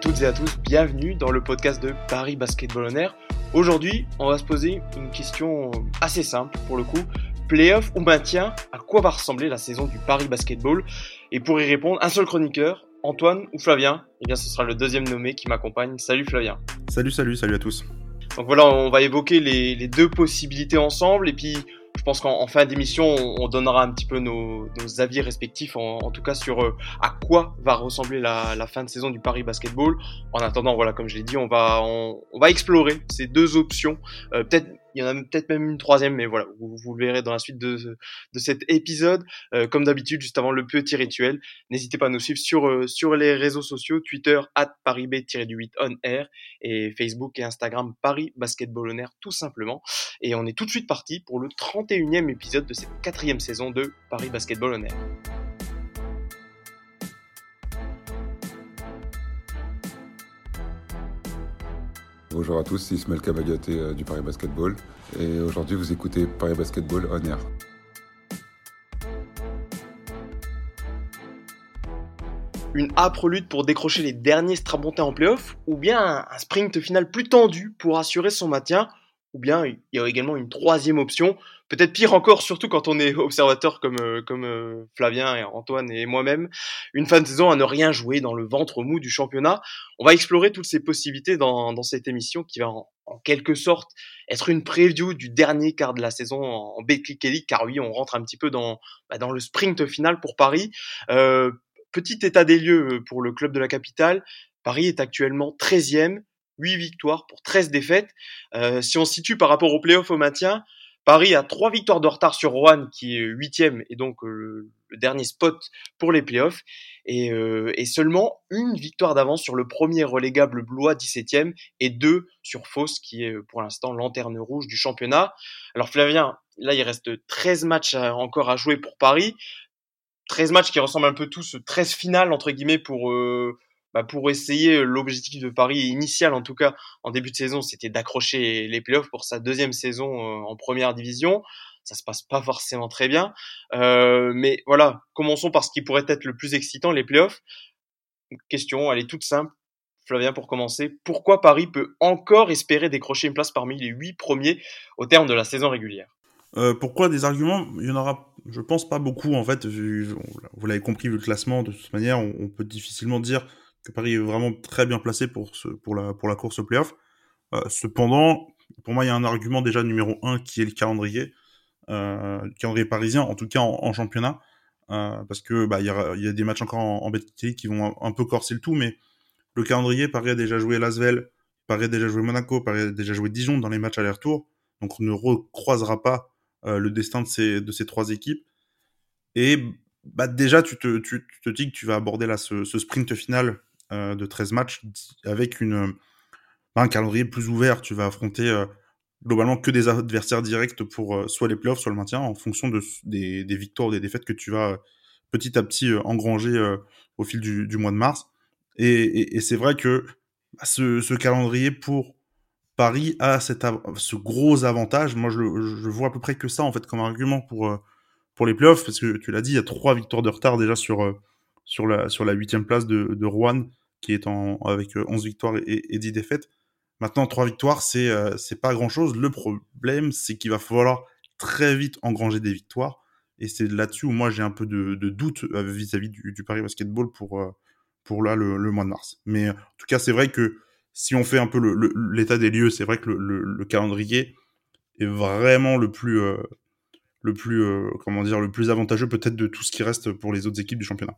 Toutes et à tous, bienvenue dans le podcast de Paris Basketball On Air. Aujourd'hui, on va se poser une question assez simple pour le coup. Playoff ou maintien, à quoi va ressembler la saison du Paris Basketball? Et pour y répondre, un seul chroniqueur, Antoine ou Flavien Eh bien, ce sera le deuxième nommé qui m'accompagne. Salut Flavien. Salut, salut, salut à tous. Donc voilà, on va évoquer les, les deux possibilités ensemble et puis je pense qu'en fin d'émission, on, donnera un petit peu nos, avis respectifs, en, tout cas sur euh, à quoi va ressembler la, fin de saison du Paris Basketball. En attendant, voilà, comme je l'ai dit, on va, on, va explorer ces deux options. Euh, peut-être il y en a peut-être même une troisième, mais voilà, vous, le verrez dans la suite de, de cet épisode. Euh, comme d'habitude, juste avant le petit rituel, n'hésitez pas à nous suivre sur, euh, sur les réseaux sociaux, Twitter, at ParisB-8 on air, et Facebook et Instagram, Paris Basketball on air, tout simplement. Et on est tout de suite parti pour le 31e épisode de cette quatrième saison de Paris Basketball on air. Bonjour à tous, c'est Ismaël Kamagaté euh, du Paris Basketball et aujourd'hui vous écoutez Paris Basketball On Air. Une âpre lutte pour décrocher les derniers strapontins en playoff ou bien un sprint final plus tendu pour assurer son maintien? Ou bien il y a également une troisième option, peut-être pire encore, surtout quand on est observateur comme, euh, comme euh, Flavien et Antoine et moi-même, une fin de saison à ne rien jouer dans le ventre mou du championnat. On va explorer toutes ces possibilités dans, dans cette émission qui va en, quelque sorte être une preview du dernier quart de la saison en Betclic Elite, car oui, on rentre un petit peu dans, bah, dans le sprint final pour Paris. Euh, petit état des lieux pour le club de la capitale. Paris est actuellement 13e, 8 victoires pour 13 défaites. Euh, si on situe par rapport au playoff au maintien, Paris a 3 victoires de retard sur Rouen qui est 8e et donc euh, le dernier spot pour les playoffs et, euh, et seulement une victoire d'avance sur le premier relégable Blois 17e et deux sur Fos qui est pour l'instant lanterne rouge du championnat. Alors Flavien, là il reste 13 matchs encore à jouer pour Paris. 13 matchs qui ressemblent un peu tous 13 finales entre guillemets pour euh, bah, pour essayer euh, l'objectif de Paris initial en tout cas en début de saison, c'était d'accrocher les playoffs pour sa deuxième saison euh, en première division. Ça se passe pas forcément très bien, euh, mais voilà, commençons par ce qui pourrait être le plus excitant, les playoffs. Question, elle est toute simple. Flavien, pour commencer, pourquoi Paris peut encore espérer décrocher une place parmi les huit premiers au terme de la saison régulière? Pourquoi des arguments? Il y en aura, je pense, pas beaucoup en fait. Vous l'avez compris, vu le classement, de toute manière, on peut difficilement dire Paris est vraiment très bien placé pour, pour, la, course au playoff. Euh, cependant, pour moi, il y a un argument déjà numéro un qui est le calendrier, euh, le calendrier parisien, en tout cas en, championnat, euh, parce que bah il y a, des matchs encore en, en qui vont un, peu corser le tout, mais le calendrier, Paris a déjà joué Lasvel, Paris a déjà joué Monaco, Paris a déjà joué Dijon dans les matchs aller-retour, donc on ne recroisera pas le destin de ces, trois équipes. Et bah déjà, tu te, dis que tu vas aborder là ce sprint final euh, de 13 matchs avec une, euh, un calendrier plus ouvert. Tu vas affronter euh, globalement que des adversaires directs pour soit les playoffs, soit le maintien, en fonction de, des, victoires ou des défaites que tu vas petit à petit engranger au fil du, mois de mars. Et, c'est vrai que bah, ce, calendrier pour Paris a ce gros avantage. Moi, je, vois à peu près que ça en fait comme argument pour pour les playoffs, parce que tu l'as dit, il y a trois victoires de retard déjà sur sur la sur la huitième place de Rouen qui est en, avec 11 euh, victoires et, et 10 défaites. Maintenant, 3 victoires, c'est euh, pas grand-chose. Le problème, c'est qu'il va falloir très vite engranger des victoires. Et c'est là-dessus où moi j'ai un peu de, doute euh, vis-à-vis du, Paris Basketball pour, pour là le, mois de mars. Mais en tout cas, c'est vrai que si on fait un peu l'état des lieux, c'est vrai que le, le, calendrier est vraiment le plus, le plus, comment dire, le plus avantageux peut-être de tout ce qui reste pour les autres équipes du championnat.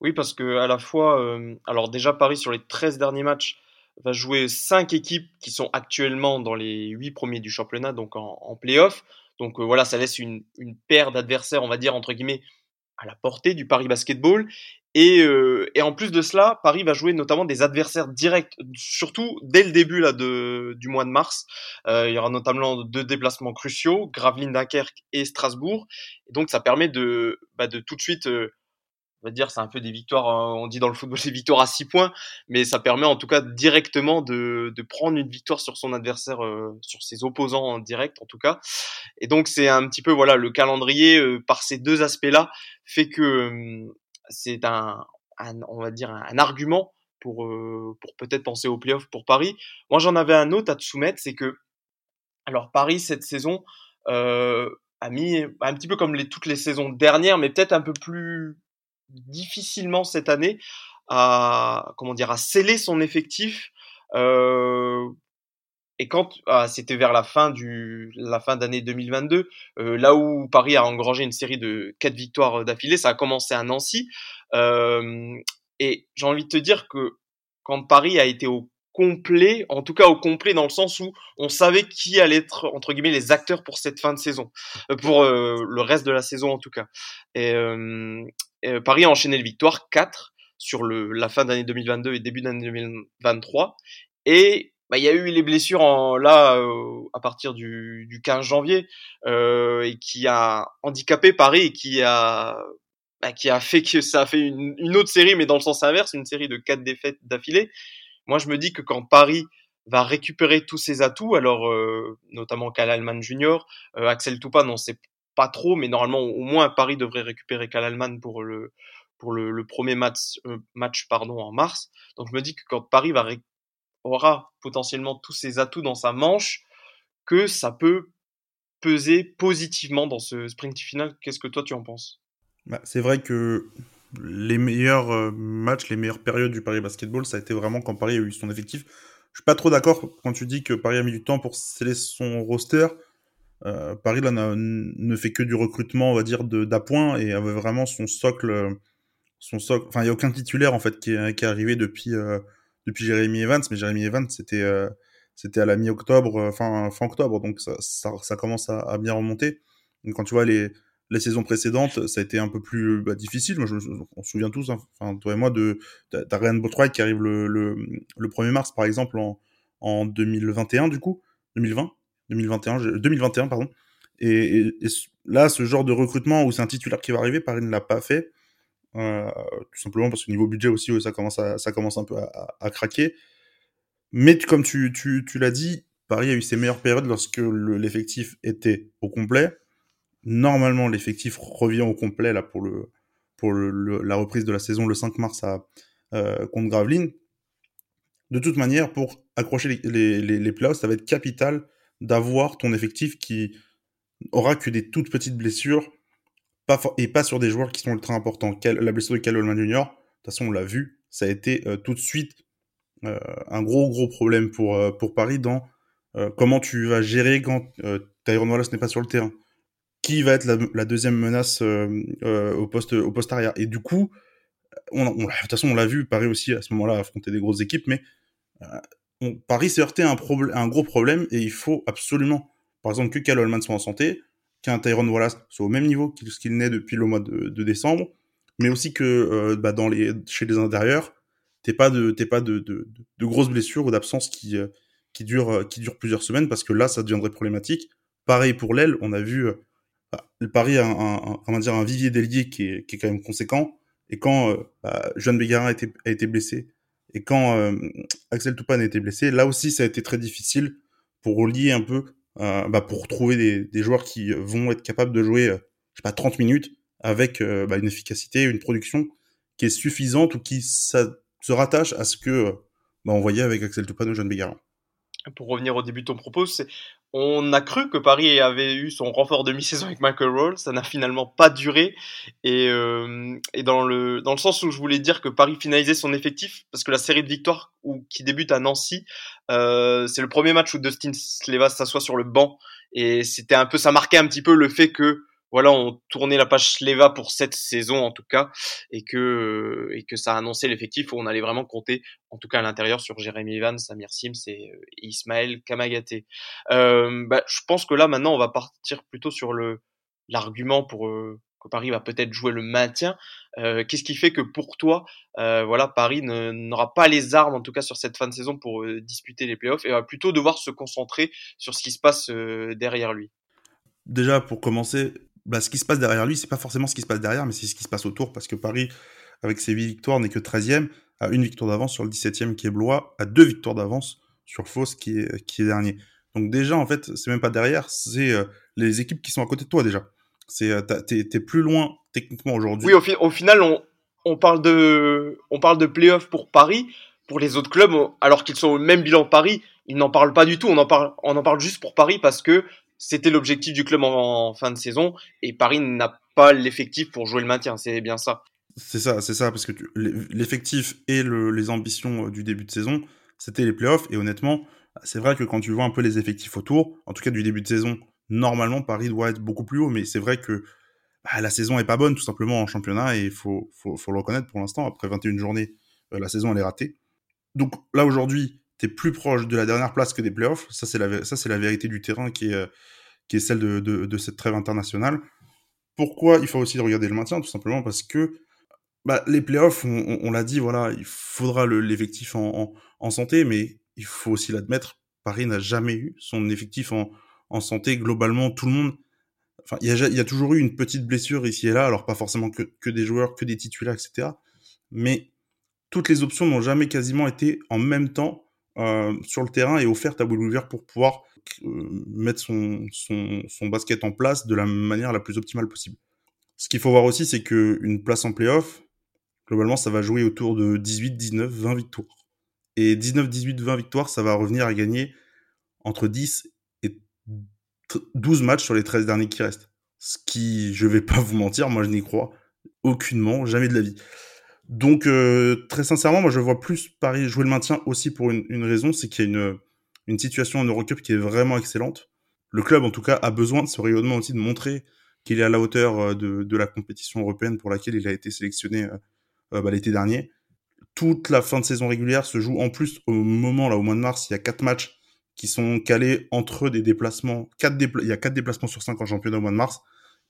Oui, parce que à la fois, alors déjà Paris sur les 13 derniers matchs va jouer 5 équipes qui sont actuellement dans les 8 premiers du championnat, donc en, en playoff. Donc voilà, ça laisse une, une paire d'adversaires, on va dire, entre guillemets, à la portée du Paris Basketball. Et, et en plus de cela, Paris va jouer notamment des adversaires directs, surtout dès le début là, de, du mois de mars. il y aura notamment deux déplacements cruciaux, Gravelines Dunkerque et Strasbourg. Et donc ça permet de, bah, de tout de suite va dire c'est un peu des victoires hein, on dit dans le football c'est victoire à 6 points mais ça permet en tout cas directement de, prendre une victoire sur son adversaire euh, sur ses opposants en direct en tout cas et donc c'est un petit peu voilà le calendrier euh, par ces deux aspects là fait que c'est un, on va dire un, argument pour, pour peut-être penser aux playoffs pour Paris. Moi, j'en avais un autre à te soumettre, c'est que, alors Paris, cette saison, a mis un petit peu comme toutes les saisons dernières, mais peut-être un peu plus difficilement cette année, à, comment dire, à sceller son effectif. Euh, et quand ah, c'était vers la fin du la fin d'année 2022, euh, là où Paris a engrangé une série de quatre victoires d'affilée, ça a commencé à Nancy. Euh, et j'ai envie de te dire que quand Paris a été au complet, en tout cas au complet dans le sens où on savait qui allait être entre guillemets les acteurs pour cette fin de saison, pour le reste de la saison en tout cas. Et, Paris a enchaîné les victoires 4 sur la fin d'année 2022 et début d'année 2023 et bah, il y a eu les blessures là à partir du, du 15 janvier et qui a handicapé Paris et qui a bah, qui a fait que ça a fait une, autre série mais dans le sens inverse une série de quatre défaites d'affilée. Moi, je me dis que quand Paris va récupérer tous ses atouts, alors euh, notamment Kal Alman Junior, euh, Axel Toupin, on sait pas trop, mais normalement au moins Paris devrait récupérer Kal Alman pour le pour le, premier match euh, match pardon en mars. Donc je me dis que quand Paris va aura potentiellement tous ses atouts dans sa manche, que ça peut peser positivement dans ce sprint final. Qu'est-ce que toi tu en penses? Bah, C'est vrai que les meilleurs euh, matchs, les meilleures périodes du Paris Basketball, ça a été vraiment quand Paris a eu son effectif. Je suis pas trop d'accord quand tu dis que Paris a mis du temps pour sceller son roster. Euh, Paris là ne fait que du recrutement, on va dire, d'appoint et avait vraiment son socle, son socle. Enfin, il y a aucun titulaire en fait qui est, qui est arrivé depuis euh, depuis Jeremy Evans, mais Jeremy Evans c'était c'était à la mi-octobre, fin fin octobre, donc ça, ça, ça commence à, bien remonter. Donc, quand tu vois les les saisons précédentes, ça a été un peu plus bah, difficile. Moi, je, on se souvient tous, hein, enfin, toi et moi, de Ryan Bothroyd qui arrive le, le, le, 1er mars, par exemple, en, en 2021, du coup, 2020, 2021, 2021, pardon. Et, là, ce genre de recrutement où c'est un titulaire qui va arriver, Paris ne l'a pas fait, euh, tout simplement parce que niveau budget aussi, ça commence, à, ça commence un peu à, craquer. Mais comme tu, tu, tu l'as dit, Paris a eu ses meilleures périodes lorsque l'effectif était au complet Normalement, l'effectif revient au complet là pour le pour la reprise de la saison le 5 mars euh, contre Gravelines. De toute manière, pour accrocher les, les, les playoffs, ça va être capital d'avoir ton effectif qui aura que des toutes petites blessures et pas sur des joueurs qui sont ultra importants. La blessure de Cal Jr., de toute façon, on l'a vu, ça a été euh, tout de suite euh, un gros gros problème pour, euh, pour Paris dans comment tu vas gérer quand Tyrone Wallace n'est pas sur le terrain qui va être la, deuxième menace au poste au poste arrière. Et du coup, on, de toute façon, on l'a vu, Paris aussi à ce moment-là affronter des grosses équipes, mais Paris s'est heurté à un, un gros problème et il faut absolument, par exemple, que Cal Holman soit en santé, qu'un Tyrone Wallace soit au même niveau qu'il n'est depuis le mois de, décembre, mais aussi que bah, dans les, chez les intérieurs, t'es pas de, pas de, de, de, grosses blessures ou d'absence qui, qui durent, qui durent plusieurs semaines parce que là, ça deviendrait problématique. Pareil pour l'aile, on a vu le Paris a un, un, dire, un vivier d'ailier qui est, qui est quand même conséquent. Et quand euh, bah, Jeanne Bégarin a été, a été blessé, et quand euh, Axel Toupane été blessé, là aussi ça a été très difficile pour relier un peu, euh, bah, pour trouver des, joueurs qui vont être capables de jouer, euh, je sais pas, 30 minutes avec bah, une efficacité, une production qui est suffisante ou qui se rattache à ce que bah, on voyait avec Axel Toupane ou Jeanne Bégarin. Pour revenir au début de ton propos, c'est on a cru que Paris avait eu son renfort de mi-saison avec Michael Roll, ça n'a finalement pas duré. Et, euh, et, dans, le, dans le sens où je voulais dire que Paris finalisait son effectif, parce que la série de victoires où, qui débute à Nancy, euh, c'est le premier match où Dustin Sleva s'assoit sur le banc. Et c'était un peu, ça marquait un petit peu le fait que voilà, on tournait la page Sleva pour cette saison en tout cas, et que et que ça a annoncé l'effectif où on allait vraiment compter, en tout cas à l'intérieur, sur Jérémy Evans, Samir Sims et, euh, Ismaël Kamagaté. Euh, bah, je pense que là maintenant on va partir plutôt sur le l'argument pour euh, que Paris va peut-être jouer le maintien. Euh, Qu'est-ce qui fait que pour toi, euh, voilà, Paris n'aura pas les armes, en tout cas sur cette fin de saison, pour euh, disputer les playoffs et va plutôt devoir se concentrer sur ce qui se passe derrière lui? Déjà, pour commencer, bah, ce qui se passe derrière lui, c'est pas forcément ce qui se passe derrière, mais c'est ce qui se passe autour, parce que Paris, avec ses 8 victoires, n'est que 13e, à une victoire d'avance sur le 17e qui est Blois, à deux victoires d'avance sur Fos qui est, qui est dernier. Donc déjà, en fait, c'est même pas derrière, c'est euh, les équipes qui sont à côté de toi déjà. C'est euh, t'es, plus loin techniquement aujourd'hui. Oui, au, final, on, on parle de, on parle de pour Paris. Pour les autres clubs, alors qu'ils sont au même bilan Paris, ils n'en parlent pas du tout. On en parle, on en parle juste pour Paris parce que c'était l'objectif du club en, fin de saison et Paris n'a pas l'effectif pour jouer le maintien. C'est bien ça. C'est ça, c'est ça, parce que l'effectif et les ambitions euh, du début de saison, c'était les playoffs. Et honnêtement, c'est vrai que quand tu vois un peu les effectifs autour, en tout cas du début de saison, normalement Paris doit être beaucoup plus haut. Mais c'est vrai que bah, la saison est pas bonne tout simplement en championnat et il faut, le reconnaître pour l'instant. Après 21 journées, euh, la saison elle est ratée. Donc là aujourd'hui, tu es plus proche de la dernière place que des playoffs. Ça, c'est la, la vérité du terrain qui est, euh, qui est celle de, de, cette trêve internationale. Pourquoi il faut aussi regarder le maintien? Tout simplement parce que bah, les playoffs, on, on, l'a dit, voilà, il faudra l'effectif en, en, santé, mais il faut aussi l'admettre, Paris n'a jamais eu son effectif en, en santé. Globalement, tout le monde, enfin, il y a, y a, toujours eu une petite blessure ici et là, alors pas forcément que, que des joueurs, que des titulaires, etc. Mais toutes les options n'ont jamais quasiment été en même temps sur le terrain et offerte à ouvert pour pouvoir euh, mettre son, son, son, basket en place de la manière la plus optimale possible. Ce qu'il faut voir aussi, c'est qu'une place en playoff, globalement, ça va jouer autour de 18, 19, 20 victoires. Et 19, 18, 20 victoires, ça va revenir à gagner entre 10 et 12 matchs sur les 13 derniers qui restent. Ce qui, je vais pas vous mentir, moi je n'y crois aucunement, jamais de la vie. Donc, euh, très sincèrement, moi, je vois plus Paris jouer le maintien aussi pour une, une raison, c'est qu'il y a une, une situation en Eurocup qui est vraiment excellente. Le club, en tout cas, a besoin de ce rayonnement aussi, de montrer qu'il est à la hauteur euh, de, de, la compétition européenne pour laquelle il a été sélectionné euh, euh, bah, l'été dernier. Toute la fin de saison régulière se joue en plus au moment, là, au mois de mars, il y a quatre matchs qui sont calés entre des déplacements. Quatre il y a quatre déplacements sur cinq en championnat au mois de mars.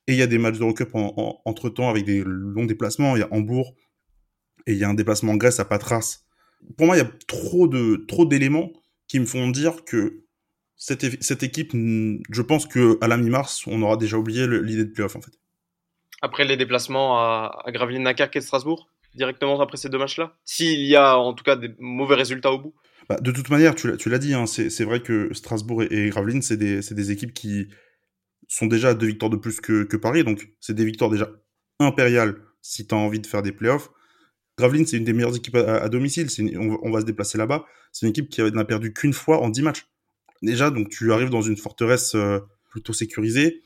Et il y a des matchs d'Eurocup en, en, entre temps avec des longs déplacements. Il y a Hambourg, et il y a un déplacement en Grèce à Patras. Pour moi, il y a trop de trop d'éléments qui me font dire que cette, cette équipe, je pense que à la mi-mars, on aura déjà oublié l'idée de playoff en fait. Après les déplacements à, à Gravelines, Dunkerque et Strasbourg, directement après ces deux matchs-là, s'il y a en tout cas des mauvais résultats au bout? Bah, de toute manière, tu l'as dit, hein, c'est vrai que Strasbourg et, et Gravelines, c'est des, des équipes qui sont déjà à deux victoires de plus que, que Paris, donc c'est des victoires déjà impériales si tu as envie de faire des playoffs. Gravelines, c'est une des meilleures équipes à, domicile. on, va se déplacer là-bas. C'est une équipe qui n'a perdu qu'une fois en 10 matchs. Déjà, donc tu arrives dans une forteresse euh, plutôt sécurisée.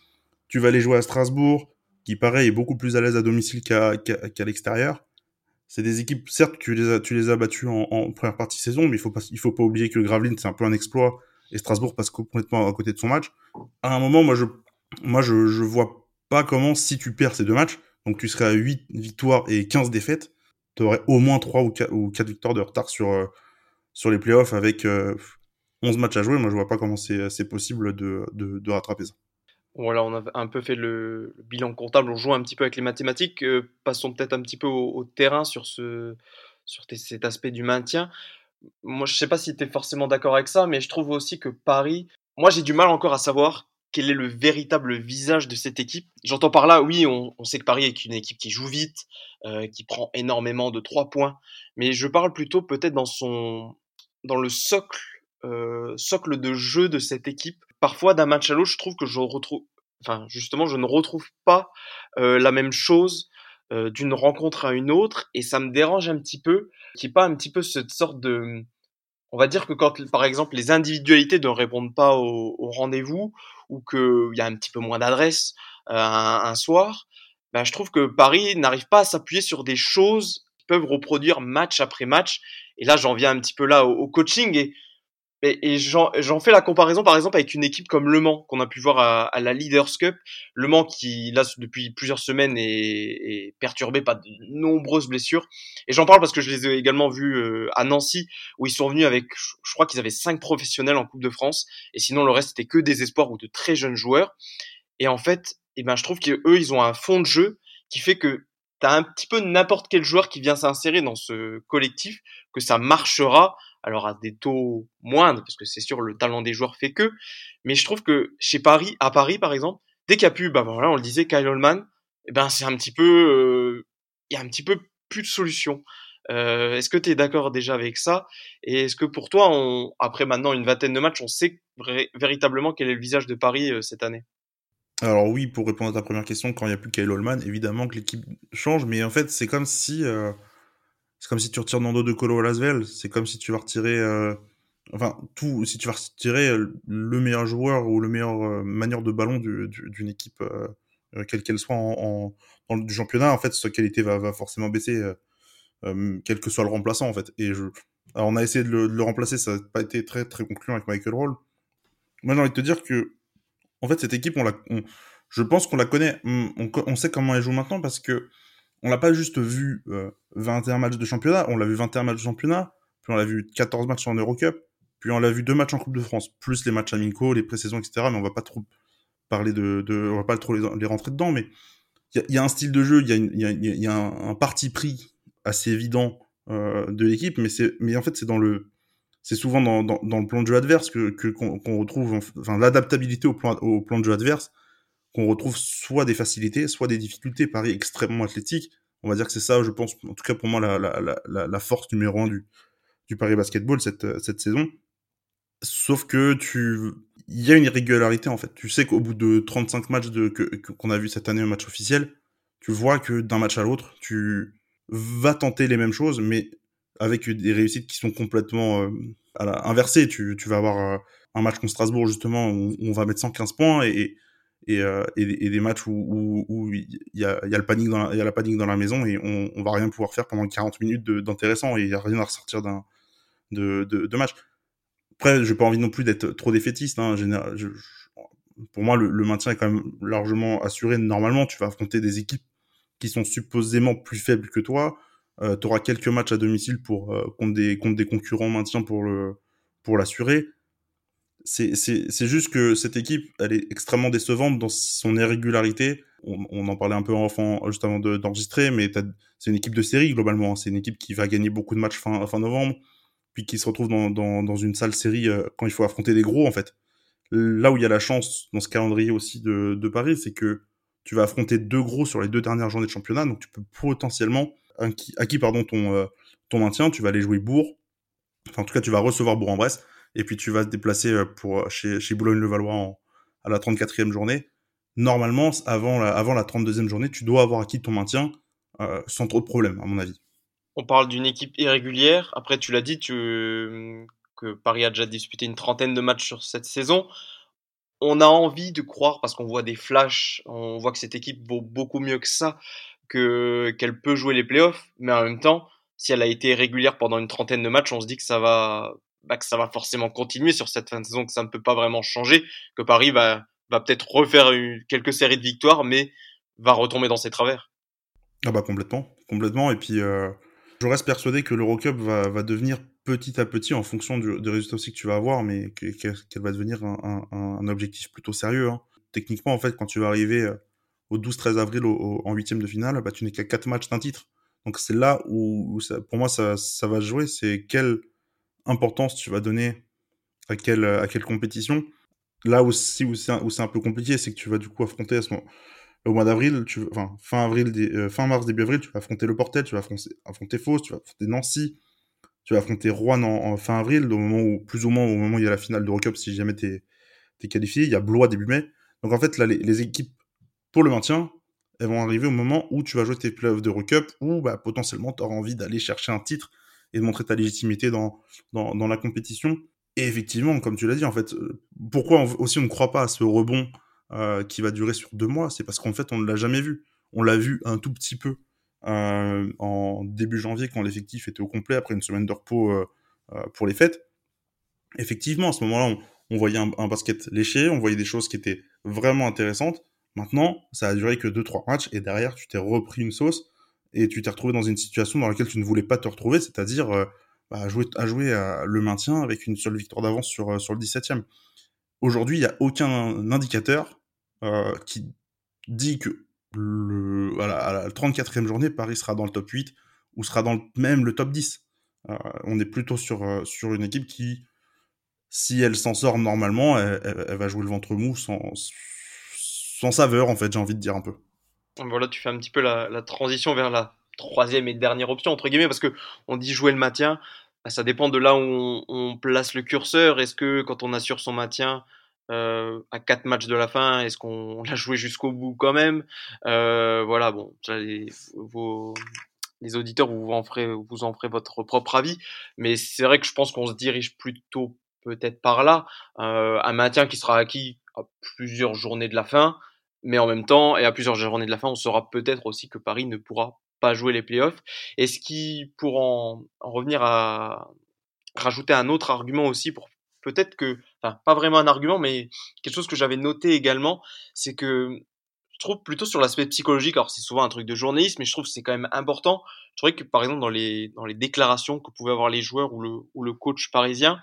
Tu vas aller jouer à Strasbourg, qui pareil est beaucoup plus à l'aise à domicile qu'à l'extérieur. C'est des équipes, certes, tu les as, tu les as battues en, première partie de saison, mais il faut il faut pas oublier que Gravelines, c'est un peu un exploit et Strasbourg passe complètement à côté de son match. À un moment, moi, je, moi, je vois pas comment, si tu perds ces deux matchs, donc tu serais à 8 victoires et 15 défaites, tu aurais au moins 3 ou 4, ou 4 victoires de retard sur, euh, sur les playoffs avec 11 euh, matchs à jouer. Moi, je vois pas comment c'est possible de, de, rattraper ça. Voilà, on a un peu fait le, bilan comptable, on joue un petit peu avec les mathématiques. Euh, passons peut-être un petit peu au, terrain sur, ce, sur cet aspect du maintien. Moi, je sais pas si tu es forcément d'accord avec ça, mais je trouve aussi que Paris, moi j'ai du mal encore à savoir quel est le véritable visage de cette équipe. J'entends par là, oui, on, sait que Paris est une équipe qui joue vite, euh, qui prend énormément de trois points, mais je parle plutôt peut-être dans son, dans le socle, euh, socle de jeu de cette équipe. Parfois, d'un match à l'autre, je trouve que je retrouve, enfin, justement, je ne retrouve pas euh, la même chose d'une rencontre à une autre, et ça me dérange un petit peu, qui pas un petit peu cette sorte de, on va dire que quand, par exemple, les individualités ne répondent pas au, au rendez-vous, ou qu'il y a un petit peu moins d'adresse euh, un, soir, ben, je trouve que Paris n'arrive pas à s'appuyer sur des choses qui peuvent reproduire match après match. Et là, j'en viens un petit peu là au, coaching et et, et j'en fais la comparaison par exemple avec une équipe comme Le Mans qu'on a pu voir à, à, la Leaders Cup. Le Mans qui là depuis plusieurs semaines est, est perturbé par de nombreuses blessures. Et j'en parle parce que je les ai également vus euh, à Nancy où ils sont venus avec, je crois qu'ils avaient cinq professionnels en Coupe de France et sinon le reste c'était que des espoirs ou de très jeunes joueurs. Et en fait, eh ben je trouve qu'eux ils ont un fond de jeu qui fait que t'as un petit peu n'importe quel joueur qui vient s'insérer dans ce collectif que ça marchera alors à des taux moindres, parce que c'est sûr le talent des joueurs fait que, mais je trouve que chez Paris, à Paris par exemple, dès qu'il y a plus, bah voilà, on le disait, Kyle Holman, eh ben c'est un petit peu, euh, il y a un petit peu plus de solutions. Euh, est-ce que tu es d'accord déjà avec ça? Et est-ce que pour toi, après maintenant une vingtaine de matchs, on sait véritablement quel est le visage de Paris euh, cette année? Alors oui, pour répondre à ta première question, quand il n'y a plus Kyle Holman, évidemment que l'équipe change, mais en fait, c'est comme si euh, c'est comme si tu retires Nando de Colo à Lasvel, c'est comme si tu vas retirer euh, enfin tout si tu vas retirer le meilleur joueur ou le meilleur euh, manière de ballon d'une équipe quelle qu'elle soit en, le championnat, en fait, sa qualité va, va forcément baisser quel que soit le remplaçant en fait. Et je alors on a essayé de le, remplacer, ça n'a pas été très très concluant avec Michael Roll. Moi j'ai envie de te dire que en fait, cette équipe, on la, je pense qu'on la connaît. On, sait comment elle joue maintenant parce que on l'a pas juste vu 21 euh, matchs de championnat, on l'a vu 21 matchs de championnat, puis on l'a vu 14 matchs en Eurocup, puis on l'a vu deux matchs en Coupe de France, plus les matchs amicaux, les pré-saisons, etc. Mais on va pas trop parler de, de on va pas trop les, rentrer dedans, mais il y, a un style de jeu, il y a, y a un, parti pris assez évident euh, de l'équipe, mais c'est, mais en fait c'est dans le c'est souvent dans, dans, le plan de jeu adverse que qu'on retrouve enfin l'adaptabilité au plan au plan de jeu adverse qu'on retrouve soit des facilités soit des difficultés. Paris extrêmement athlétique. On va dire que c'est ça je pense en tout cas pour moi la, la, la, la force numéro un du du Paris Basketball cette cette saison. Sauf que tu il y a une irrégularité en fait. Tu sais qu'au bout de 35 matchs de qu'on a vu cette année un match officiel tu vois que d'un match à l'autre tu vas tenter les mêmes choses mais avec des réussites qui sont complètement euh, inversées. Tu, vas avoir euh, un match contre Strasbourg justement où, on va mettre 115 points euh, et, des matchs où il y, a, la, panique dans la maison et on, on va rien pouvoir faire pendant 40 minutes d'intéressant et il y a rien à ressortir d'un de, match. Après, j'ai pas envie non plus d'être trop défaitiste. Hein. Je, pour moi, le, maintien est quand même largement assuré. Normalement, tu vas affronter des équipes qui sont supposément plus faibles que toi. Euh, tu auras quelques matchs à domicile pour euh, contre des contre des concurrents maintien pour le pour l'assurer. C'est juste que cette équipe, elle est extrêmement décevante dans son irrégularité. On, en parlait un peu en, juste avant d'enregistrer, mais c'est une équipe de série globalement. C'est une équipe qui va gagner beaucoup de matchs fin fin novembre, puis qui se retrouve dans dans, dans une sale série euh, quand il faut affronter des gros en fait. Là où il y a la chance dans ce calendrier aussi de, de Paris, c'est que tu vas affronter deux gros sur les deux dernières journées de championnat, donc tu peux potentiellement acquis, pardon, ton, euh, ton maintien, tu vas aller jouer Bourg. Enfin, en tout cas, tu vas recevoir Bourg-en-Bresse. Et puis, tu vas te déplacer euh, pour, euh, chez, Boulogne-le-Valois à la 34e journée. Normalement, avant la, avant la 32e journée, tu dois avoir acquis ton maintien sans trop de problèmes, à mon avis. On parle d'une équipe irrégulière. Après, tu l'as dit, que Paris a déjà disputé une trentaine de matchs sur cette saison. On a envie de croire, parce qu'on voit des flashs, on voit que cette équipe vaut beaucoup mieux que ça, que qu'elle peut jouer les playoffs, mais en même temps, si elle a été régulière pendant une trentaine de matchs, on se dit que ça va, bah, que ça va forcément continuer sur cette fin de saison, que ça ne peut pas vraiment changer, que Paris va, va peut-être refaire quelques séries de victoires, mais va retomber dans ses travers. Ah bah complètement, complètement. Et puis, euh, je reste persuadé que l'Eurocup va, va devenir petit à petit, en fonction du, des résultats aussi que tu vas avoir, mais qu'elle va devenir un, un, un, objectif plutôt sérieux. Hein. Techniquement, en fait, quand tu vas arriver euh, au 12-13 avril au, en huitième de finale, bah, tu n'es qu'à quatre matchs d'un titre. Donc c'est là où, pour moi ça, ça va jouer, c'est quelle importance tu vas donner à quelle, à quelle compétition. Là aussi où c'est un, un, peu compliqué, c'est que tu vas du coup affronter à ce moment, au mois d'avril, enfin fin avril, euh, fin mars début avril, tu vas affronter le Portel, tu vas affronter, affronter Fos, tu vas affronter Nancy, tu vas affronter Rouen en, fin avril, au moment où plus ou moins au moment où il y a la finale d'Eurocup, si jamais t'es es qualifié, il y a Blois début mai. Donc en fait là les, les équipes pour le maintien, elles vont arriver au moment où tu vas jouer tes playoffs de Cup, où bah, potentiellement tu auras envie d'aller chercher un titre et de montrer ta légitimité dans, dans, la compétition. Et effectivement, comme tu l'as dit, en fait, euh, pourquoi aussi on ne croit pas à ce rebond euh, qui va durer sur deux mois C'est parce qu'en fait, on ne l'a jamais vu. On l'a vu un tout petit peu euh, en début janvier quand l'effectif était au complet après une semaine de repos pour les fêtes. Effectivement, à ce moment-là, on, voyait un, basket léché, on voyait des choses qui étaient vraiment intéressantes. Maintenant, ça a duré que 2-3 matchs et derrière, tu t'es repris une sauce et tu t'es retrouvé dans une situation dans laquelle tu ne voulais pas te retrouver, c'est-à-dire euh, bah, jouer, à jouer à le maintien avec une seule victoire d'avance sur, euh, sur le 17e. Aujourd'hui, il n'y a aucun indicateur euh, qui dit que le, à, la, 34e journée, Paris sera dans le top 8 ou sera dans le, même le top 10. Euh, on est plutôt sur, euh, sur une équipe qui, si elle s'en sort normalement, elle, va jouer le ventre mou sans, sans saveur, en fait, j'ai envie de dire un peu. Voilà, tu fais un petit peu la, transition vers la troisième et dernière option, entre guillemets, parce que on dit jouer le maintien, bah, ça dépend de là où on, place le curseur. Est-ce que quand on assure son maintien, euh, à quatre matchs de la fin, est-ce qu'on l'a joué jusqu'au bout quand même? Euh, Voilà, bon, les, auditeurs vous en ferez, vous en ferez votre propre avis, mais c'est vrai que je pense qu'on se dirige plutôt peut-être par là, euh, un maintien qui sera acquis à plusieurs journées de la fin, mais en même temps, et à plusieurs journées de la fin, on saura peut-être aussi que Paris ne pourra pas jouer les playoffs. Et ce qui, pour en, revenir à rajouter un autre argument aussi, pour peut-être que, enfin, pas vraiment un argument, mais quelque chose que j'avais noté également, c'est que je trouve plutôt sur l'aspect psychologique, alors c'est souvent un truc de journaliste, mais je trouve que c'est quand même important. Je trouvais que par exemple dans les, dans les déclarations que pouvaient avoir les joueurs ou le, ou le coach parisien,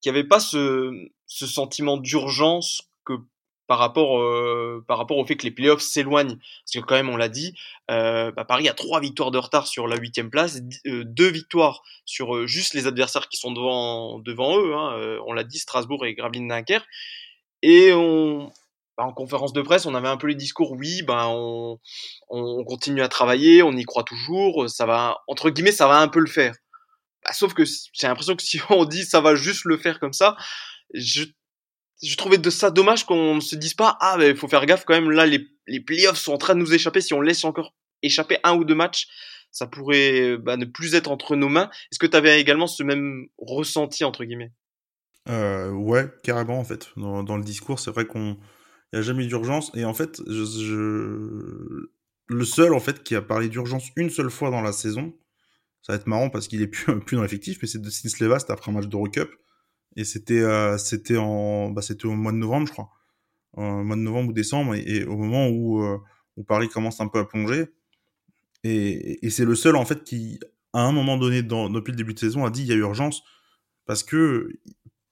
qu'il n'y avait pas ce, ce sentiment d'urgence que par rapport euh, par rapport au fait que les playoffs s'éloignent. Parce que quand même on l'a dit euh, bah Paris a trois victoires de retard sur la huitième place euh, deux victoires sur euh, juste les adversaires qui sont devant devant eux hein, euh, on l'a dit Strasbourg et Gravelines Dunkerque et on bah, en conférence de presse on avait un peu les discours oui ben on, on continue à travailler on y croit toujours ça va entre guillemets ça va un peu le faire. Bah, sauf que j'ai l'impression que si on dit ça va juste le faire comme ça je je trouvais de ça dommage qu'on ne se dise pas ah il faut faire gaffe quand même là les les playoffs sont en train de nous échapper. Si on laisse encore échapper un ou deux matchs ça pourrait bah, ne plus être entre nos mains est-ce que tu avais également ce même ressenti entre guillemets? Euh, ouais carrément en fait. Dans, le discours c'est vrai qu'on il y a jamais d'urgence. Et en fait le seul en fait qui a parlé d'urgence une seule fois dans la saison ça va être marrant parce qu'il est plus, plus dans l'effectif mais c'est de Sisleva c'était après un match d'Eurocup et c'était euh, c'était en bah, c'était au mois de novembre je crois. Au mois de novembre ou décembre. Et, au moment où euh, où Paris commence un peu à plonger et, et c'est le seul en fait qui à un moment donné depuis le début de saison a dit il y a urgence. Parce que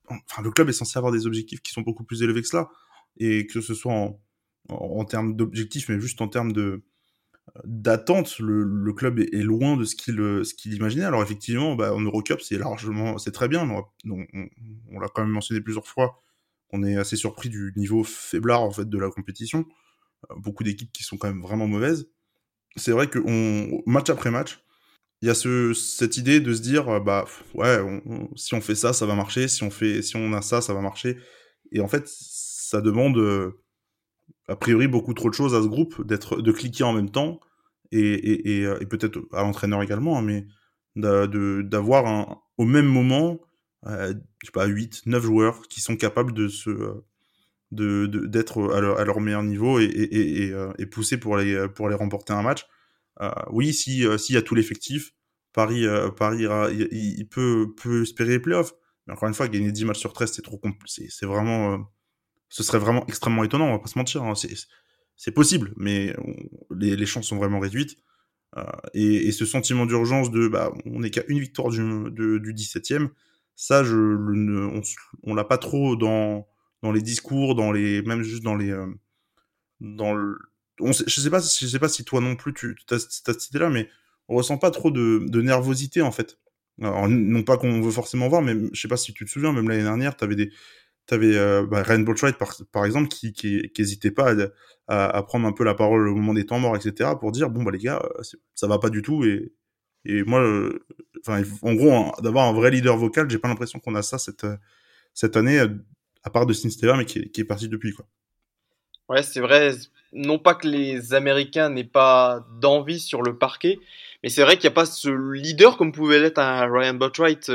enfin le club est censé avoir des objectifs qui sont beaucoup plus élevés que cela. Et que ce soit en, en termes d'objectifs mais juste en termes de d'attente, le, club est, loin de ce qu'il ce qu'il imaginait. Alors effectivement, bah, en Eurocup, c'est largement, c'est très bien. On, on, on l'a quand même mentionné plusieurs fois. On est assez surpris du niveau faiblard en fait de la compétition. Euh, beaucoup d'équipes qui sont quand même vraiment mauvaises. C'est vrai que on, match après match, il y a ce, cette idée de se dire, euh, bah ouais, si on fait ça, ça va marcher. Si on fait, si on a ça, ça va marcher. Et en fait, ça demande euh, a priori beaucoup trop de choses à ce groupe, d'être, de cliquer en même temps, et, et peut-être à l'entraîneur également, hein, mais d'avoir au même moment, euh, je sais pas, 8, 9 joueurs qui sont capables de se, de, d'être à leur, meilleur niveau et, et, pousser pour les, pour les remporter un match. Euh, oui, si, euh, s'il y a tout l'effectif, Paris, euh, Paris il, peut, peut espérer les playoffs. Mais encore une fois, gagner 10 matchs sur 13, c'est trop c'est, vraiment, euh, ce serait vraiment extrêmement étonnant, on va pas se mentir. Hein. C'est possible, mais les, chances sont vraiment réduites. Euh, et, ce sentiment d'urgence de bah, on n'est qu'à une victoire du, du 17e, ça, je, on, on l'a pas trop dans, dans les discours, dans les, même juste dans les. Euh, dans je sais sais pas si toi non plus tu as, as cette idée-là, mais on ressent pas trop de, nervosité en fait. Non pas qu'on veut forcément voir, mais je sais pas si tu te souviens, même l'année dernière, tu avais des, T'avais euh, bah, Ryan Botwright par, exemple qui, qui, qui hésitait pas à, prendre un peu la parole au moment des temps morts, etc. pour dire bon bah les gars euh, ça va pas du tout et et moi euh, en gros d'avoir un vrai leader vocal j'ai pas l'impression qu'on a ça cette cette année à part de Sinstella mais qui est, parti depuis quoi. Ouais c'est vrai non pas que les Américains n'aient pas d'envie sur le parquet mais c'est vrai qu'il n'y a pas ce leader comme pouvait l'être un Ryan Botwright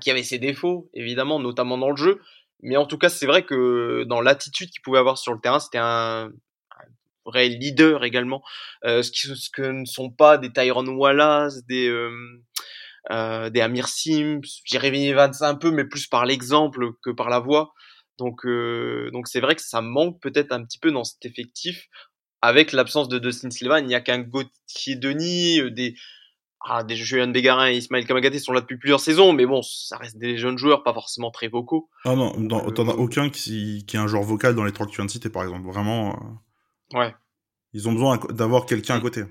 qui avait ses défauts évidemment notamment dans le jeu mais en tout cas, c'est vrai que dans l'attitude qu'il pouvait avoir sur le terrain, c'était un, un, vrai leader également. Euh, ce, qui, ce que ne sont pas des Tyron Wallace, des, euh, euh, des Amir Sims, Jeremy Evans un peu, mais plus par l'exemple que par la voix. Donc, euh, donc c'est vrai que ça manque peut-être un petit peu dans cet effectif. Avec l'absence de Dustin Silva, il n'y a qu'un Gauthier Denis, euh, des, ah, des Julien Bégarin et Ismaël Kamagaté sont là depuis plusieurs saisons, mais bon, ça reste des jeunes joueurs, pas forcément très vocaux. Ah non, dans, euh, t'en as aucun qui, qui est un joueur vocal dans les trois que tu viens de citer, par exemple. Vraiment. Euh... Ouais. Ils ont besoin d'avoir quelqu'un à côté.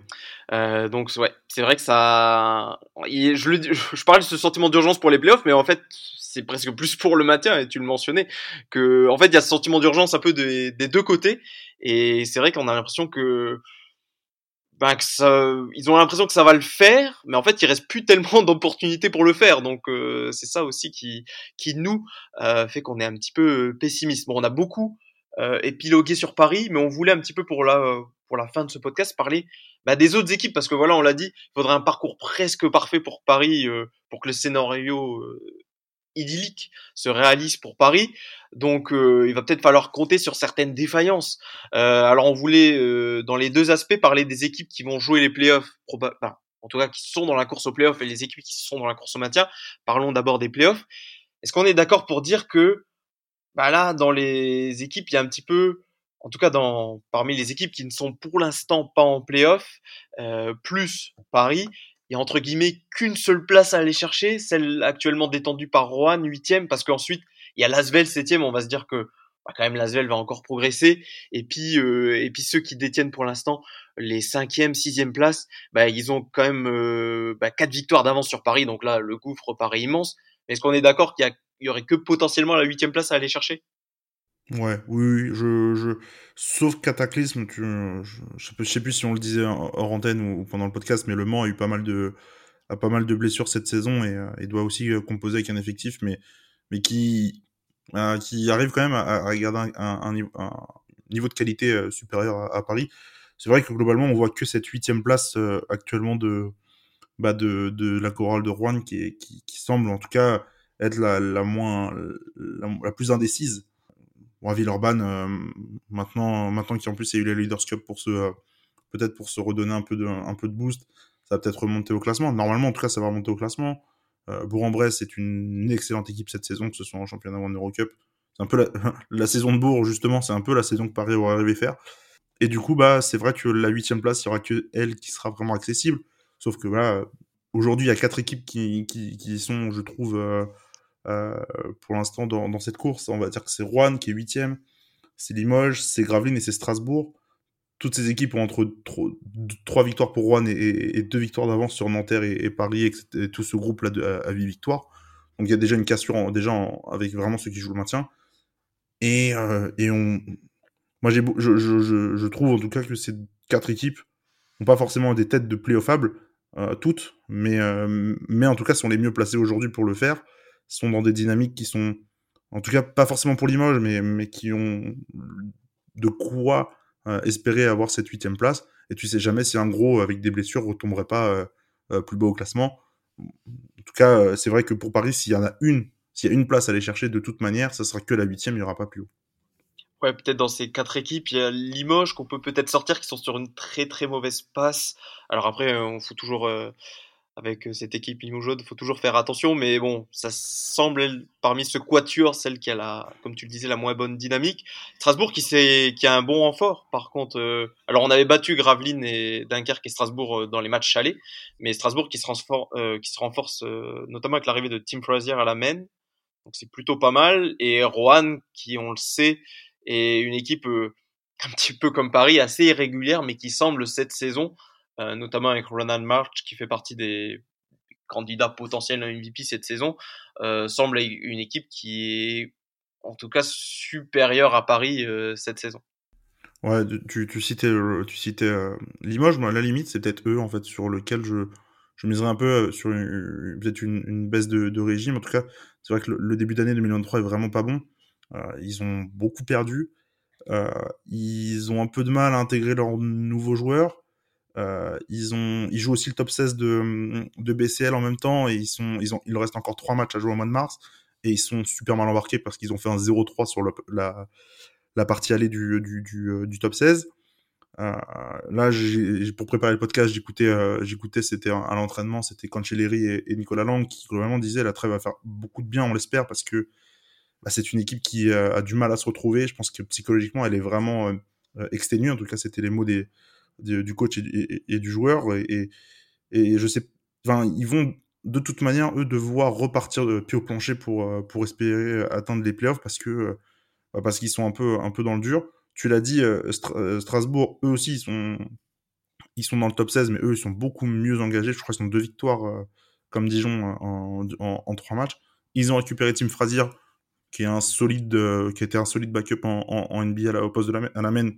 Euh, donc ouais, c'est vrai que ça. Je, le... je parle de ce sentiment d'urgence pour les playoffs, mais en fait, c'est presque plus pour le maintien, et tu le mentionnais, que en fait, il y a ce sentiment d'urgence un peu des, des deux côtés, et c'est vrai qu'on a l'impression que ben, que ça, ils ont l'impression que ça va le faire, mais en fait, il reste plus tellement d'opportunités pour le faire. Donc, euh, c'est ça aussi qui, qui nous euh, fait qu'on est un petit peu pessimiste. Bon, on a beaucoup euh, épilogué sur Paris, mais on voulait un petit peu pour la, pour la fin de ce podcast parler bah, des autres équipes, parce que voilà, on l'a dit, il faudrait un parcours presque parfait pour Paris, euh, pour que le scénario idyllique se réalise pour Paris. Donc euh, il va peut-être falloir compter sur certaines défaillances. Euh, alors on voulait euh, dans les deux aspects parler des équipes qui vont jouer les playoffs, en tout cas qui sont dans la course aux playoffs et les équipes qui sont dans la course au maintien. Parlons d'abord des playoffs. Est-ce qu'on est, d'accord pour dire que bah là dans les équipes il y a un petit peu en tout cas parmi les équipes qui ne sont pour l'instant pas en playoff, plus Paris, il y a entre guillemets qu'une seule place à aller chercher, celle actuellement détendue par Rouen, huitième, parce qu'ensuite il y a Lasvel septième, on va se dire que bah, quand même Lasvel va encore progresser, et puis euh, et puis ceux qui détiennent pour l'instant les cinquième, sixième places, bah, ils ont quand même euh, bah, quatre victoires d'avance sur Paris, donc là le gouffre paraît immense. Est-ce qu'on est d'accord qu'il y, y aurait que potentiellement la huitième place à aller chercher? Ouais, oui, je, je, sauf Cataclysme, tu, je, je, sais plus si on le disait hors antenne ou, pendant le podcast, mais Le Mans a eu pas mal de, a pas mal de blessures cette saison et, euh, et doit aussi euh, composer avec un effectif, mais, mais qui, euh, qui arrive quand même à, à garder un, niveau de qualité euh, supérieur à, Paris. C'est vrai que globalement, on voit que cette huitième place actuellement de, bah de, de la chorale de Rouen qui, qui, semble en tout cas être la, la moins, la, plus indécise à Villeurbanne, euh, maintenant, maintenant qu'en plus a eu les Leaders Cup pour se, euh, peut-être pour se redonner un peu de, un peu de boost, ça va peut-être remonter au classement. Normalement, en tout cas, ça va remonter au classement. Euh, Bourg-en-Bresse est une excellente équipe cette saison, que ce soit en championnat ou en Eurocup. C'est un peu la, la, saison de Bourg, justement, c'est un peu la saison que Paris aurait rêvé faire. Et du coup, bah, c'est vrai que la huitième place, il y aura que elle qui sera vraiment accessible. Sauf que voilà, aujourd'hui, il y a quatre équipes qui, qui, sont, je trouve, pour l'instant dans, cette course. On va dire que c'est Rouen qui est huitième, c'est Limoges, c'est Gravelines et c'est Strasbourg. Toutes ces équipes ont entre trois victoires pour Rouen et, deux victoires d'avance sur Nanterre et, Paris et, tout ce groupe-là à, à 8 victoires. Donc il y a déjà une cassure déjà avec vraiment ceux qui jouent le maintien. Et, euh, on, moi je, trouve en tout cas que ces quatre équipes n'ont pas forcément des têtes de playoffables, euh, toutes, euh, mais en tout cas sont les mieux placées aujourd'hui pour le faire sont dans des dynamiques qui sont, en tout cas, pas forcément pour Limoges, mais, mais qui ont de quoi euh, espérer avoir cette huitième place. Et tu sais jamais si un gros avec des blessures retomberait pas euh, euh, plus bas au classement. En tout cas, c'est vrai que pour Paris, s'il y en a une, s'il y a une place à aller chercher de toute manière, ça sera que la huitième, il n'y aura pas plus haut. Ouais, peut-être dans ces quatre équipes, il y a Limoges qu'on peut peut-être sortir, qui sont sur une très très mauvaise passe. Alors après, on faut toujours avec euh, cette équipe Limoges, il faut toujours faire attention, mais bon, ça semble parmi ce quatuor celle qui a comme tu le disais, la moins bonne dynamique. Strasbourg qui, a un bon renfort, par contre. Euh, alors on avait battu Gravelines et Dunkerque et Strasbourg euh, dans les matchs chalés, mais Strasbourg qui se, qui se renforce notamment avec l'arrivée de Tim Frazier à la main, donc c'est plutôt pas mal. Et Rouen qui, on le sait, est une équipe un petit peu comme Paris, assez irrégulière, mais qui semble cette saison notamment avec Ronald March qui fait partie des candidats potentiels à MVP cette saison, euh, semble une équipe qui est en tout cas supérieure à Paris euh, cette saison. Ouais, tu, tu citais, tu citais Limoges, moi à la limite c'est peut-être eux en fait sur lequel je, je miserais un peu sur peut-être une, baisse de, de, régime. En tout cas, c'est vrai que le, début d'année 2023 est vraiment pas bon. ils ont beaucoup perdu. ils ont un peu de mal à intégrer leurs nouveaux joueurs. Euh, ils ont, ils jouent aussi le top 16 de, de BCL en même temps et ils sont, ils ont, il reste encore trois matchs à jouer au mois de mars et ils sont super mal embarqués parce qu'ils ont fait un 0-3 sur la, la partie allée du, du, du, euh, top 16. Euh, là, pour préparer le podcast, j'écoutais, j'écoutais, c'était à l'entraînement, c'était Cancelleri et, Nicolas Lang qui globalement disaient la trêve va faire beaucoup de bien, on l'espère, parce que bah, c'est une équipe qui a du mal à se retrouver. Je pense que psychologiquement, elle est vraiment exténuée. En tout cas, c'était les mots des, du, coach et, du joueur. Et, et, je sais, enfin, ils vont de toute manière, eux, devoir repartir de pied au plancher pour, euh, pour espérer atteindre les playoffs parce que euh, parce qu'ils sont un peu, un peu dans le dur. Tu l'as dit, euh, Strasbourg, eux aussi, ils sont, ils sont dans le top 16, mais eux, ils sont beaucoup mieux engagés. Je crois qu'ils ont deux victoires comme Dijon en, trois matchs. Ils ont récupéré Tim Frazier, qui est un solide, qui était un solide backup en, NBA au poste de la, à la main,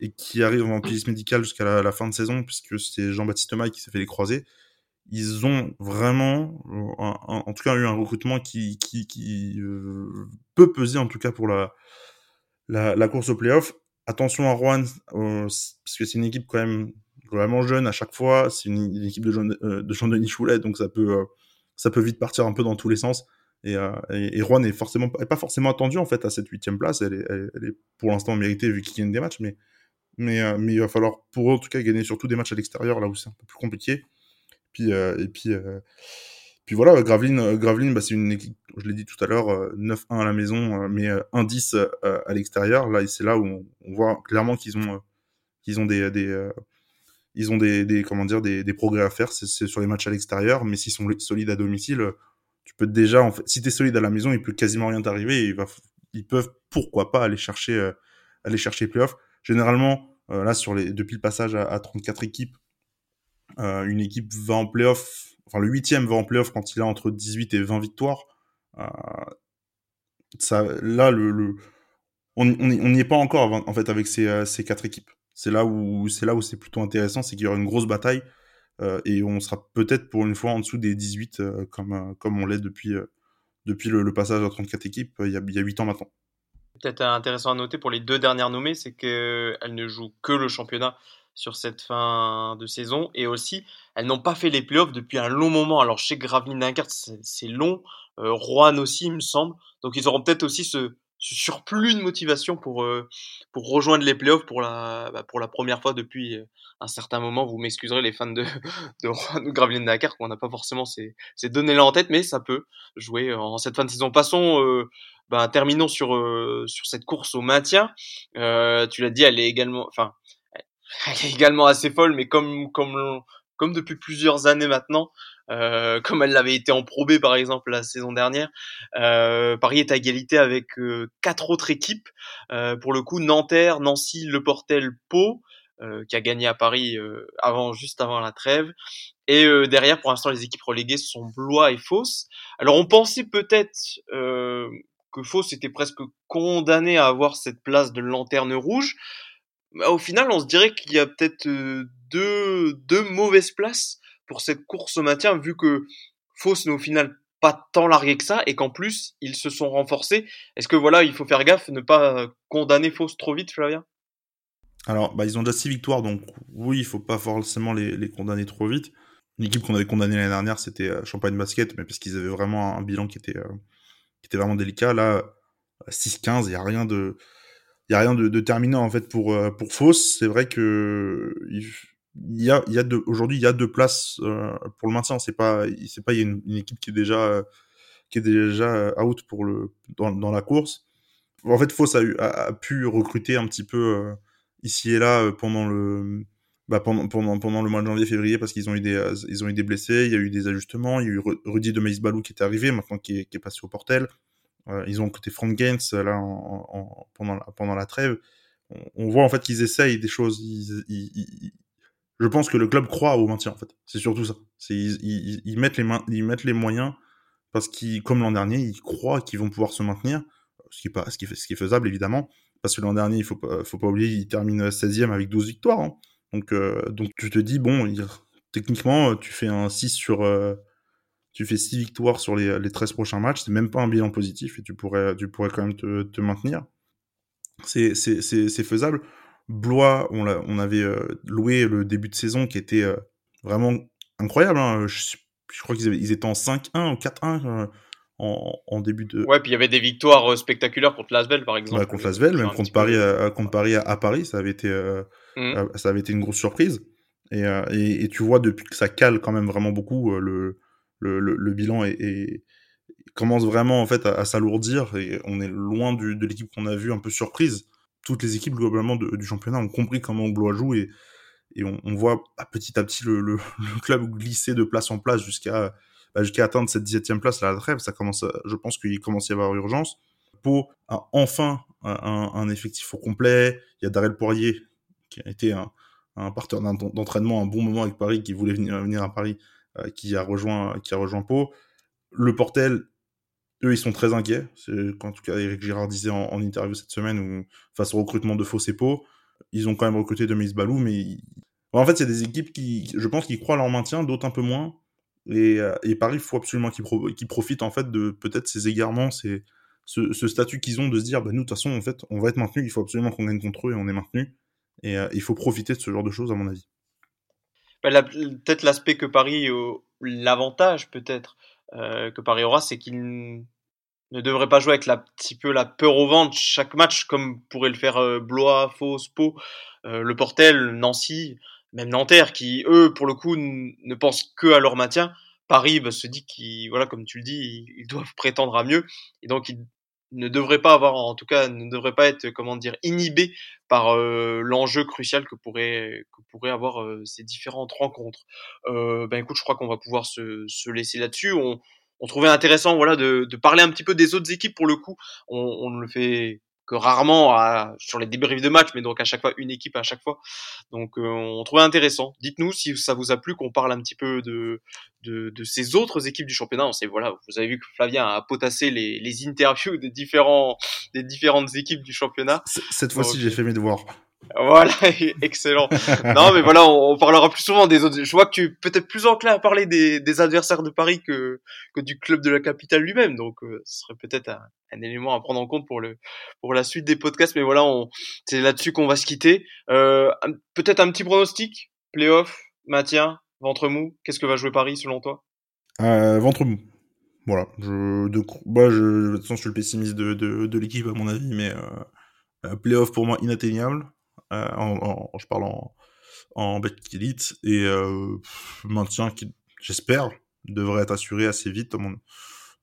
et qui arrive en police médicale jusqu'à la, fin de saison, puisque c'est Jean-Baptiste Maille qui s'est fait les croiser. Ils ont vraiment, en tout cas, eu un recrutement qui, qui, euh, peut peser, en tout cas, pour la, la, course au playoff. Attention à Rouen, euh, parce que c'est une équipe quand même vraiment jeune à chaque fois. C'est une, équipe de, Jean, euh, de Jean-Denis Choulet, donc ça peut, ça peut vite partir un peu dans tous les sens. Et, euh, et, Rouen est forcément est pas forcément attendu en fait à cette huitième place. Elle est, elle, est pour l'instant méritée vu qu'il gagne des matchs, mais mais euh, mais il va falloir pour eux en tout cas gagner surtout des matchs à l'extérieur là où c'est un peu plus compliqué. Puis euh, et puis euh, puis voilà, Gravelines, Gravelines bah, c'est une équipe, je l'ai dit tout à l'heure, 9-1 à la maison, mais 1-10 à l'extérieur. Là, c'est là où on, voit clairement qu'ils ont, qu'ils ont des, des ils ont des, des, comment dire, des, des progrès à faire. C'est sur les matchs à l'extérieur, mais s'ils sont solides à domicile, tu peux déjà, en fait, si t'es solide à la maison, il peut quasiment rien t'arriver. Ils peuvent, pourquoi pas, aller chercher, aller chercher les playoffs. Généralement, euh, là, sur les, depuis le passage à, à 34 équipes, euh, une équipe va en playoff, enfin, le huitième va en playoff quand il a entre 18 et 20 victoires. Euh, ça, là, le, on n'y est pas encore, en fait, avec ces, euh, ces quatre équipes. C'est là où, c'est là où c'est plutôt intéressant, c'est qu'il y aura une grosse bataille. Et on sera peut-être pour une fois en dessous des 18 euh, comme, comme on l'est depuis, depuis le, passage à 34 équipes il y a, il y a 8 ans maintenant. Peut-être intéressant à noter pour les deux dernières nommées, c'est qu'elles ne jouent que le championnat sur cette fin de saison et aussi elles n'ont pas fait les playoffs depuis un long moment. Alors chez Gravelines Dunkerque c'est long, euh, aussi il me semble, donc ils auront peut-être aussi ce, surplus de motivation pour euh, pour rejoindre les playoffs pour la bah, pour la première fois depuis euh, un certain moment. Vous m'excuserez les fans de de, Dakar qu'on n'a pas forcément ces ces données là en tête, mais ça peut jouer en cette fin de saison. Passons euh, bah, terminons sur sur cette course au maintien. tu l'as dit, elle est également enfin elle est également assez folle, mais comme comme comme depuis plusieurs années maintenant, euh, comme elle l'avait été en Pro par exemple la saison dernière. Euh, Paris est à égalité avec euh, quatre autres équipes. Euh, pour le coup, Nanterre, Nancy, Le Portel, Pau, qui a gagné à Paris avant, juste avant la trêve. Et derrière, pour l'instant, les équipes reléguées sont Blois et Fos. Alors, on pensait peut-être que Fos était presque condamné à avoir cette place de lanterne rouge. Mais au final, on se dirait qu'il y a peut-être deux, deux mauvaises places pour cette course au maintien, vu que Fauss n'est au final pas tant largué que ça et qu'en plus ils se sont renforcés. Est-ce que voilà, il faut faire gaffe, ne pas condamner Fauss trop vite, Flavien? Alors, bah, ils ont déjà six victoires, donc oui, il faut pas forcément les, condamner trop vite. Une équipe qu'on avait condamnée l'année dernière, c'était euh, Champagne Basket, mais parce qu'ils avaient vraiment un bilan qui était, euh, qui était vraiment délicat. Là, 6-15, il y a rien de, il a rien de, terminant en fait pour euh, pour Fauss. C'est vrai que aujourd'hui, il y a deux places euh, pour le maintien. C'est pas, c'est pas, il y a une, équipe qui est déjà, euh, qui est déjà euh, out pour le, dans, dans la course. En fait, Foss a, pu recruter un petit peu ici et là pendant le, bah, pendant, pendant, pendant le mois de janvier-février parce qu'ils ont eu des, ils ont eu des blessés, il y a eu des ajustements, il y a eu Rudy de Balou qui est arrivé, maintenant qui est, passé au portel. ils ont recruté Frank Gaines là en, en, pendant, la, pendant la trêve. On, voit en fait qu'ils essayent des choses. Je pense que le club croit au maintien en fait. C'est surtout ça. Ils, ils, ils, mettent les mains, ils mettent les moyens parce qu'ils, comme l'an dernier, ils croient qu'ils vont pouvoir se maintenir, ce qui est pas, ce qui est, faisable évidemment, parce que l'an dernier, il faut pas, faut pas oublier, ils terminent 16e avec 12 victoires. Hein. Donc, euh, donc tu te dis bon, il, techniquement, tu fais un 6 sur, euh, tu fais 6 victoires sur les, les 13 prochains matchs, c'est même pas un bilan positif et tu pourrais, tu pourrais quand même te, te maintenir. C'est faisable. Blois, on, on avait euh, loué le début de saison qui était euh, vraiment incroyable. Hein. Je, crois qu'ils étaient en 5-1 ou 4-1 euh, en, en, début de. Ouais, puis il y avait des victoires spectaculaires contre Lasvel, par exemple. Ouais, contre Lasvel, même contre Paris, à, contre Paris à, Paris, ça avait été, mmh. ça avait été une grosse surprise. Et, et, et, tu vois depuis que ça cale quand même vraiment beaucoup, le, le, le, bilan est, est, commence vraiment en fait à, à s'alourdir et on est loin du, de l'équipe qu'on a vu un peu surprise toutes les équipes globalement du championnat ont compris comment Blois joue et, on, voit à petit à petit le, club glisser de place en place jusqu'à bah, atteindre cette 17e place à la trêve. Ça commence, je pense qu'il commence à y avoir urgence. Pau a enfin un, effectif au complet. Il y a Darrell Poirier qui a été un, partenaire d'entraînement un bon moment avec Paris, qui voulait venir, venir à Paris, euh, qui a rejoint qui a rejoint Pau. Le Portel eux, ils sont très inquiets. C'est en tout cas Eric Girard disait en, interview cette semaine face au recrutement de Faux Pau. ils ont quand même recruté Demis Balou, mais en fait, c'est des équipes qui, je pense, qui croient leur maintien, d'autres un peu moins. Et, euh, et Paris, il faut absolument qu'ils profitent en fait de peut-être ces égarements, ces, ce, statut qu'ils ont de se dire, bah, nous, de toute façon, en fait, on va être maintenu, il faut absolument qu'on gagne contre eux et on est maintenu. Et euh, il faut profiter de ce genre de choses, à mon avis. Bah, peut-être l'aspect que Paris, l'avantage peut-être euh, que Paris aura, c'est qu'il ne devrait pas jouer avec la petit peu la peur au ventre chaque match comme pourrait le faire euh, Blois, Fos, Pau, euh, Le Portel, Nancy, même Nanterre qui eux pour le coup ne pensent que à leur maintien. Paris bah, se dit qu'ils voilà comme tu le dis ils, doivent prétendre à mieux et donc ils ne devraient pas avoir en tout cas ne devraient pas être comment dire inhibés par l'enjeu crucial que pourrait que pourrait avoir ces différentes rencontres. Euh, ben écoute, je crois qu'on va pouvoir se, se laisser là-dessus. On, on trouvait intéressant voilà de, de, parler un petit peu des autres équipes pour le coup. On, on le fait que rarement à, sur les débriefs de match, mais donc à chaque fois une équipe à chaque fois. Donc euh, on trouvait intéressant. Dites-nous si ça vous a plu qu'on parle un petit peu de, de, de ces autres équipes du championnat. On sait, voilà, vous avez vu que Flavien a potassé les, les interviews des différents des différentes équipes du championnat. Cette fois-ci, j'ai fait mes devoirs. Voilà, excellent. non, mais voilà, on, parlera plus souvent des autres. Je vois que tu es peut-être plus enclin à parler des, des, adversaires de Paris que, que du club de la capitale lui-même. Donc, euh, ce serait peut-être un, un, élément à prendre en compte pour le pour la suite des podcasts. Mais voilà, c'est là-dessus qu'on va se quitter. Euh, peut-être un petit pronostic, playoff, maintien, ventre mou? Qu'est-ce que va jouer Paris selon toi? Euh, Ventre mou. Voilà. Je, de, bah, je, de toute je suis le pessimiste de, de, de l'équipe à mon avis, mais euh, playoff pour moi inatteignable. Euh, en, je parle en, en elite et euh, maintien qui, j'espère, devrait être assuré assez vite.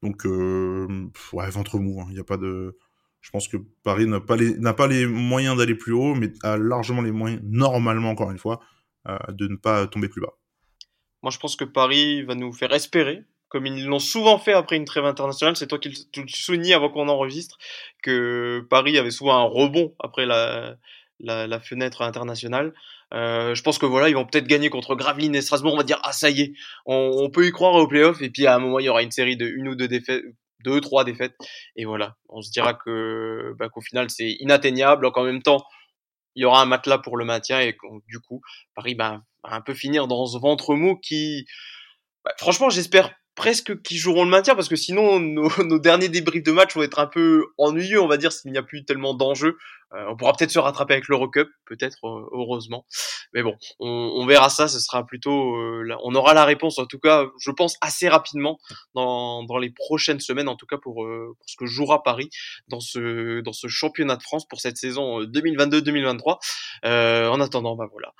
Donc, euh, ouais, ventre mou. Hein. Il n'y a pas de. Je pense que Paris n'a pas les, n'a pas les moyens d'aller plus haut, mais a largement les moyens, normalement, encore une fois, de ne pas tomber plus bas. Moi, je pense que Paris va nous faire espérer, comme ils l'ont souvent fait après une trêve internationale. C'est toi qui le soulignais avant qu'on enregistre, que Paris avait souvent un rebond après la, la, fenêtre internationale. Euh, je pense que voilà, ils vont peut-être gagner contre Gravelines et Strasbourg. On va dire ah ça y est, on, peut y croire au playoff. Et puis à un moment, il y aura une série de une ou deux défaites, deux trois défaites. Et voilà, on se dira que bah, qu'au final c'est inatteignable. Donc en même temps, il y aura un matelas pour le maintien et du coup Paris bah, va un peu finir dans ce ventre mou qui, bah, franchement, j'espère presque qu'ils joueront le maintien parce que sinon nos, nos, derniers débriefs de match vont être un peu ennuyeux on va dire s'il n'y a plus tellement d'enjeux on pourra peut-être se rattraper avec l'Eurocup peut-être euh, heureusement. Mais bon on, on, verra ça ce sera plutôt euh, on aura la réponse en tout cas je pense assez rapidement dans, dans les prochaines semaines en tout cas pour, pour ce que jouera Paris dans ce dans ce championnat de France pour cette saison 2022-2023 en attendant bah voilà.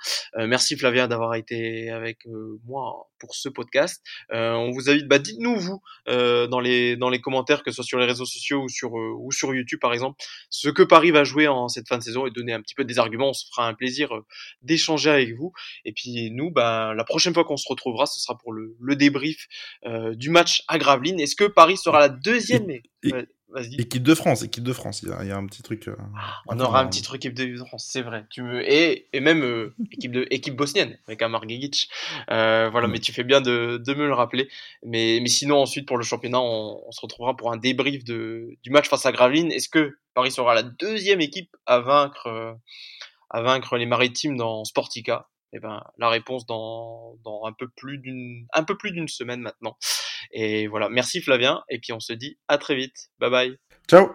Merci Flavien d'avoir été avec moi pour ce podcast. On vous invite bah, dites-nous vous euh, dans les dans les commentaires, que ce soit sur les réseaux sociaux ou sur euh, ou sur YouTube par exemple, ce que Paris va jouer cette fin de saison et donner un petit peu des arguments. On se fera un plaisir euh, d'échanger avec vous. Et puis nous, bah, la prochaine fois qu'on se retrouvera, ce sera pour le, le débrief du match à Gravelines. Est-ce que Paris sera la deuxième Équipe de France, équipe de France. Il y a, il y a un petit truc. Euh, ah, on aura un petit truc équipe de France, c'est vrai. Tu me et et même euh, équipe de équipe bosnienne avec Amar Gigic. Euh, voilà, mais tu fais bien de, de me le rappeler. Mais mais sinon ensuite pour le championnat, on, on se retrouvera pour un débrief de du match face à Gravelines. Est-ce que Paris sera la deuxième équipe à vaincre euh, à vaincre les Maritimes dans Sportica? Eh ben, la réponse dans, dans un peu plus d'une un peu plus d'une semaine maintenant. Et voilà, merci Flavien, et puis on se dit à très vite. Bye bye. Ciao